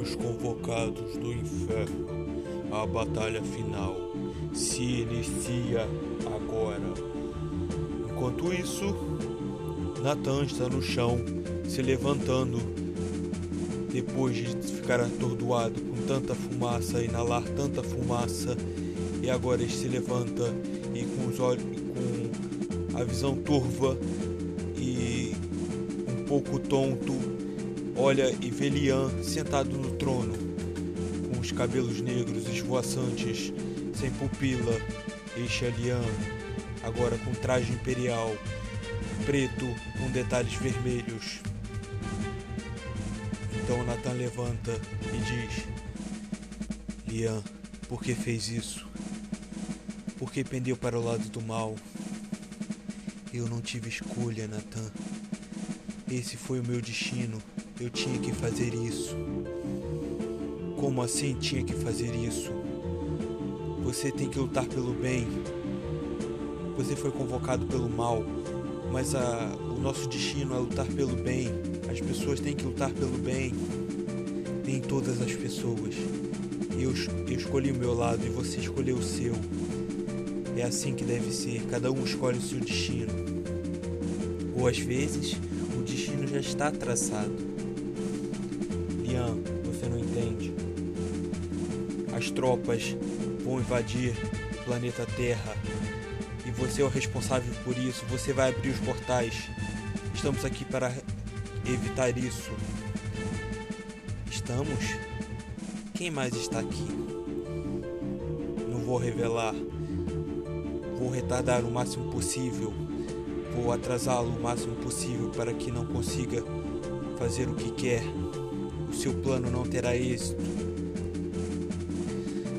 Os convocados do inferno. A batalha final se inicia agora. Enquanto isso, Nathan está no chão, se levantando depois de ficar atordoado com tanta fumaça, inalar tanta fumaça, e agora ele se levanta e com os olhos, com a visão turva e um pouco tonto, olha e vê Lian sentado no trono, com os cabelos negros esvoaçantes, sem pupila, é Lian, agora com traje imperial, preto com detalhes vermelhos. Então Nathan levanta e diz: Lian, por que fez isso? Por que pendeu para o lado do mal? Eu não tive escolha, Nathan. Esse foi o meu destino. Eu tinha que fazer isso. Como assim tinha que fazer isso? Você tem que lutar pelo bem. Você foi convocado pelo mal, mas a, o nosso destino é lutar pelo bem. As pessoas têm que lutar pelo bem. Nem todas as pessoas. Eu, eu escolhi o meu lado e você escolheu o seu. É assim que deve ser. Cada um escolhe o seu destino. Ou às vezes, o destino já está traçado. Lian, você não entende. As tropas vão invadir o planeta Terra e você é o responsável por isso. Você vai abrir os portais. Estamos aqui para evitar isso. Estamos? Quem mais está aqui? Não vou revelar. Vou retardar o máximo possível. Vou atrasá-lo o máximo possível para que não consiga fazer o que quer. Seu plano não terá êxito.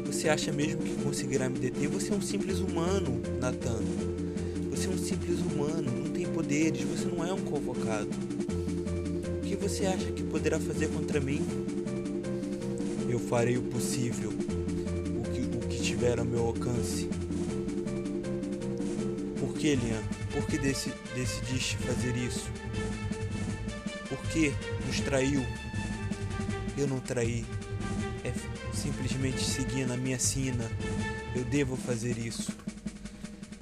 Você acha mesmo que conseguirá me deter? Você é um simples humano, Nathan. Você é um simples humano, não tem poderes, você não é um convocado. O que você acha que poderá fazer contra mim? Eu farei o possível, o que, o que tiver ao meu alcance. Por que, Lian? Por que deci, decidiste fazer isso? Por que nos traiu? Eu não traí. É simplesmente seguindo a minha sina. Eu devo fazer isso.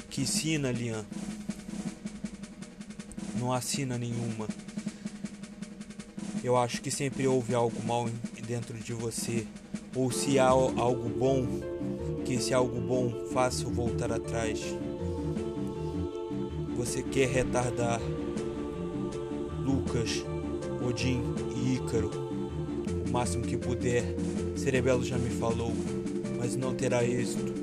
Que sina, Lian? Não há sina nenhuma. Eu acho que sempre houve algo mal dentro de você. Ou se há algo bom, que esse algo bom faça voltar atrás. Você quer retardar Lucas, Odin e Ícaro o máximo que puder. Cerebelo já me falou, mas não terá êxito,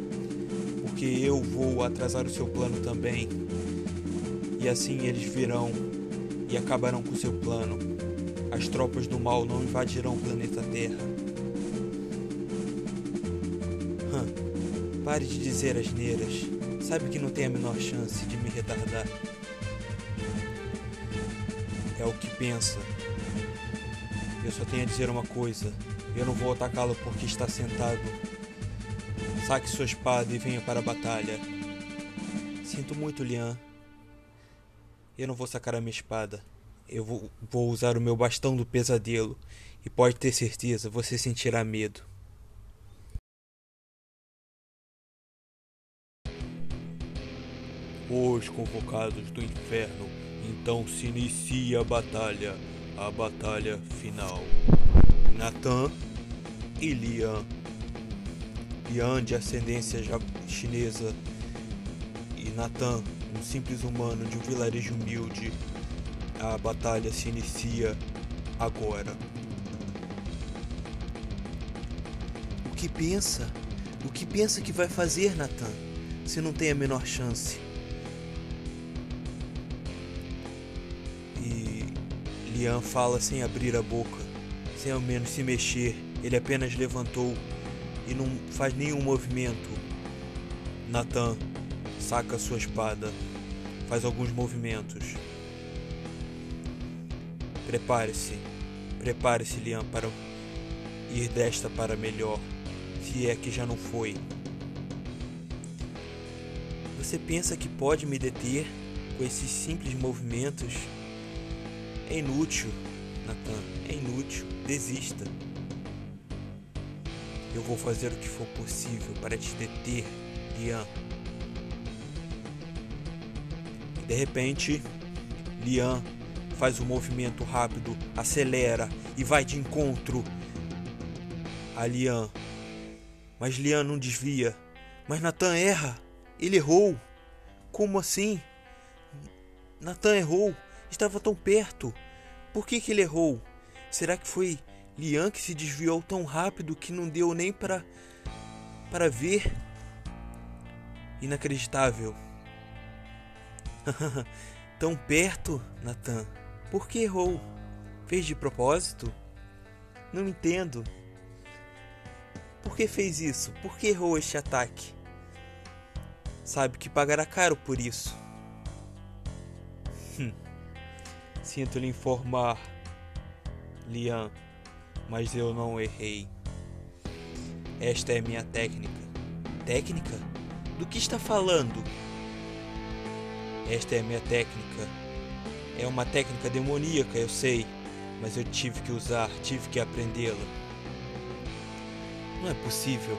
porque eu vou atrasar o seu plano também. E assim eles virão e acabarão com seu plano. As tropas do mal não invadirão o planeta Terra. Hum, pare de dizer asneiras. Sabe que não tem a menor chance de me retardar. É o que pensa. Eu só tenho a dizer uma coisa. Eu não vou atacá-lo porque está sentado. Saque sua espada e venha para a batalha. Sinto muito, Lian. Eu não vou sacar a minha espada. Eu vou, vou usar o meu bastão do pesadelo. E pode ter certeza, você sentirá medo. Os convocados do inferno. Então se inicia a batalha. A batalha final. Nathan e Lian. Lian de ascendência chinesa e Nathan, um simples humano de um vilarejo humilde. A batalha se inicia agora. O que pensa? O que pensa que vai fazer, Nathan? Se não tem a menor chance. Lian fala sem abrir a boca, sem ao menos se mexer. Ele apenas levantou e não faz nenhum movimento. Nathan saca sua espada, faz alguns movimentos. Prepare-se, prepare-se, Lian, para ir desta para melhor, se é que já não foi. Você pensa que pode me deter com esses simples movimentos? É inútil, Nathan, é inútil, desista. Eu vou fazer o que for possível para te deter, Lian. E de repente, Lian faz um movimento rápido, acelera e vai de encontro a Lian. Mas Lian não desvia. Mas Nathan erra. Ele errou. Como assim? Nathan errou. Estava tão perto. Por que, que ele errou? Será que foi Lian que se desviou tão rápido que não deu nem para para ver? Inacreditável. tão perto, Nathan. Por que errou? Fez de propósito? Não entendo. Por que fez isso? Por que errou este ataque? Sabe que pagará caro por isso. Sinto lhe informar, Lian, mas eu não errei. Esta é minha técnica. Técnica? Do que está falando? Esta é minha técnica. É uma técnica demoníaca, eu sei, mas eu tive que usar, tive que aprendê-la. Não é possível.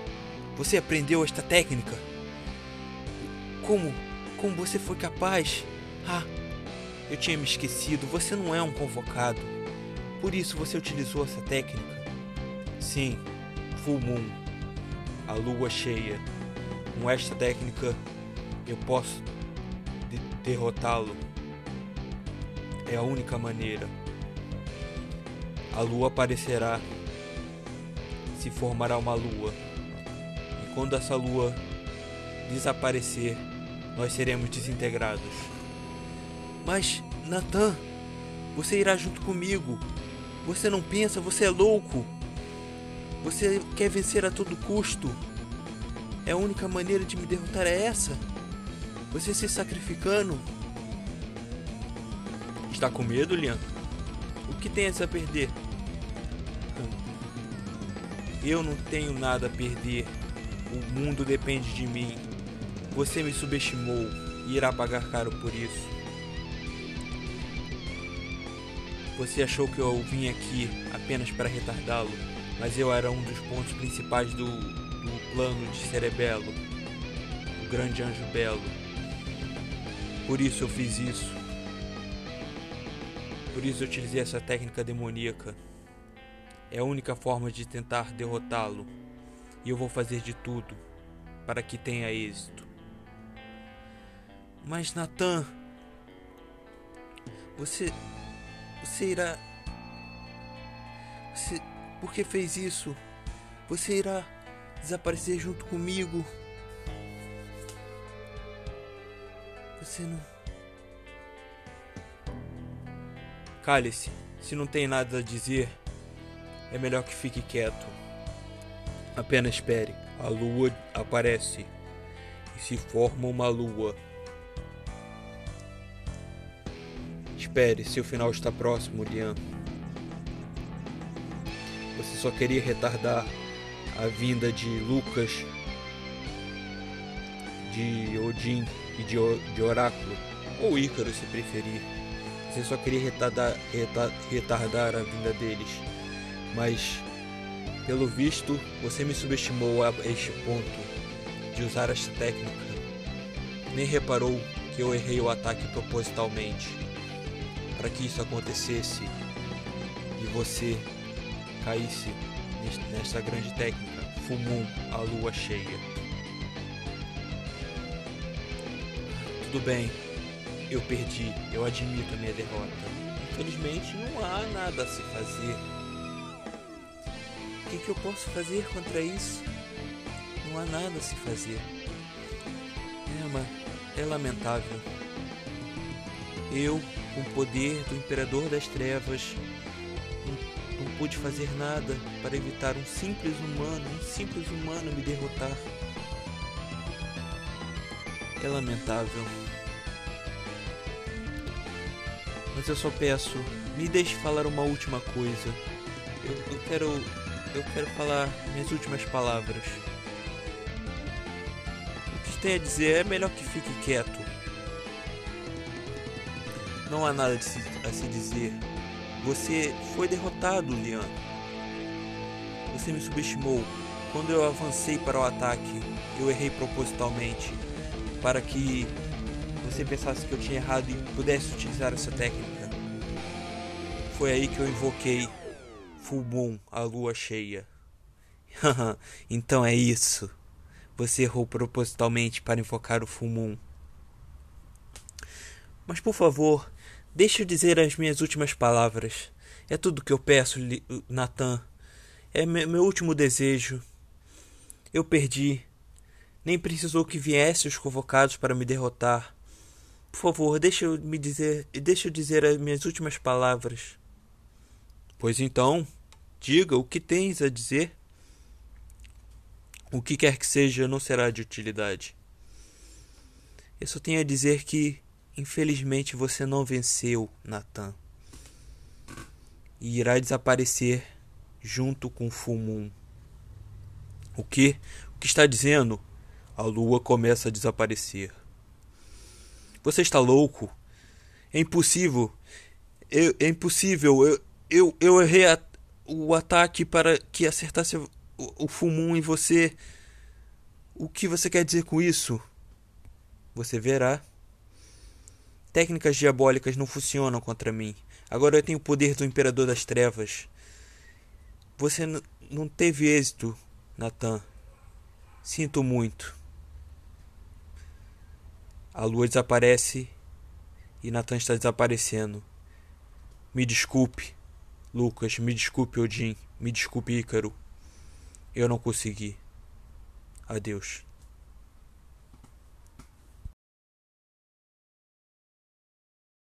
Você aprendeu esta técnica? Como? Como você foi capaz? Ah, eu tinha me esquecido. Você não é um convocado. Por isso você utilizou essa técnica? Sim, Full Moon, a lua cheia. Com esta técnica eu posso de derrotá-lo. É a única maneira. A lua aparecerá, se formará uma lua. E quando essa lua desaparecer, nós seremos desintegrados. Mas, Nathan, você irá junto comigo. Você não pensa, você é louco. Você quer vencer a todo custo. É a única maneira de me derrotar é essa? Você se sacrificando? Está com medo, Lian? O que tens a perder? Eu não tenho nada a perder. O mundo depende de mim. Você me subestimou e irá pagar caro por isso. Você achou que eu vim aqui apenas para retardá-lo, mas eu era um dos pontos principais do, do plano de Cerebelo, o grande anjo belo. Por isso eu fiz isso. Por isso eu utilizei essa técnica demoníaca. É a única forma de tentar derrotá-lo. E eu vou fazer de tudo para que tenha êxito. Mas Nathan, você você irá você por que fez isso? Você irá desaparecer junto comigo? Você não Cale-se. Se não tem nada a dizer, é melhor que fique quieto. Apenas espere. A lua aparece e se forma uma lua. Espere, seu final está próximo, Lian. Você só queria retardar a vinda de Lucas, de Odin e de, de Oráculo, ou Ícaro se preferir. Você só queria retardar, retardar a vinda deles mas pelo visto você me subestimou a este ponto de usar esta técnica. Nem reparou que eu errei o ataque propositalmente para que isso acontecesse e você caísse nesta grande técnica, Fumum, a lua cheia. Tudo bem, eu perdi, eu admito a minha derrota. Infelizmente não há nada a se fazer o que, que eu posso fazer contra isso? Não há nada a se fazer. É, mas é lamentável. Eu, com o poder do Imperador das Trevas, não, pude fazer nada para evitar um simples humano, um simples humano me derrotar. É lamentável. Mas eu só peço, me deixe falar uma última coisa. Eu, eu quero eu quero falar minhas últimas palavras. O que tem a dizer é melhor que fique quieto. Não há nada a se dizer. Você foi derrotado, Lian. Você me subestimou. Quando eu avancei para o ataque, eu errei propositalmente para que você pensasse que eu tinha errado e pudesse utilizar essa técnica. Foi aí que eu invoquei Full Moon, a lua cheia. então é isso. Você errou propositalmente para invocar o Full Moon. Mas por favor, deixe eu dizer as minhas últimas palavras. É tudo que eu peço, Nathan. É meu último desejo. Eu perdi. Nem precisou que viesse os convocados para me derrotar. Por favor, deixe eu me dizer, deixe eu dizer as minhas últimas palavras. Pois então, diga o que tens a dizer. O que quer que seja não será de utilidade. Eu só tenho a dizer que, infelizmente, você não venceu, Natan. E irá desaparecer junto com Fumun. O que? O que está dizendo? A lua começa a desaparecer. Você está louco? É impossível. Eu, é impossível. Eu, eu, eu errei a, o ataque para que acertasse o, o Fumum em você. O que você quer dizer com isso? Você verá. Técnicas diabólicas não funcionam contra mim. Agora eu tenho o poder do Imperador das Trevas. Você não teve êxito, Natan. Sinto muito. A lua desaparece e Natan está desaparecendo. Me desculpe, Lucas, me desculpe, Odin, me desculpe, Ícaro. Eu não consegui. Adeus.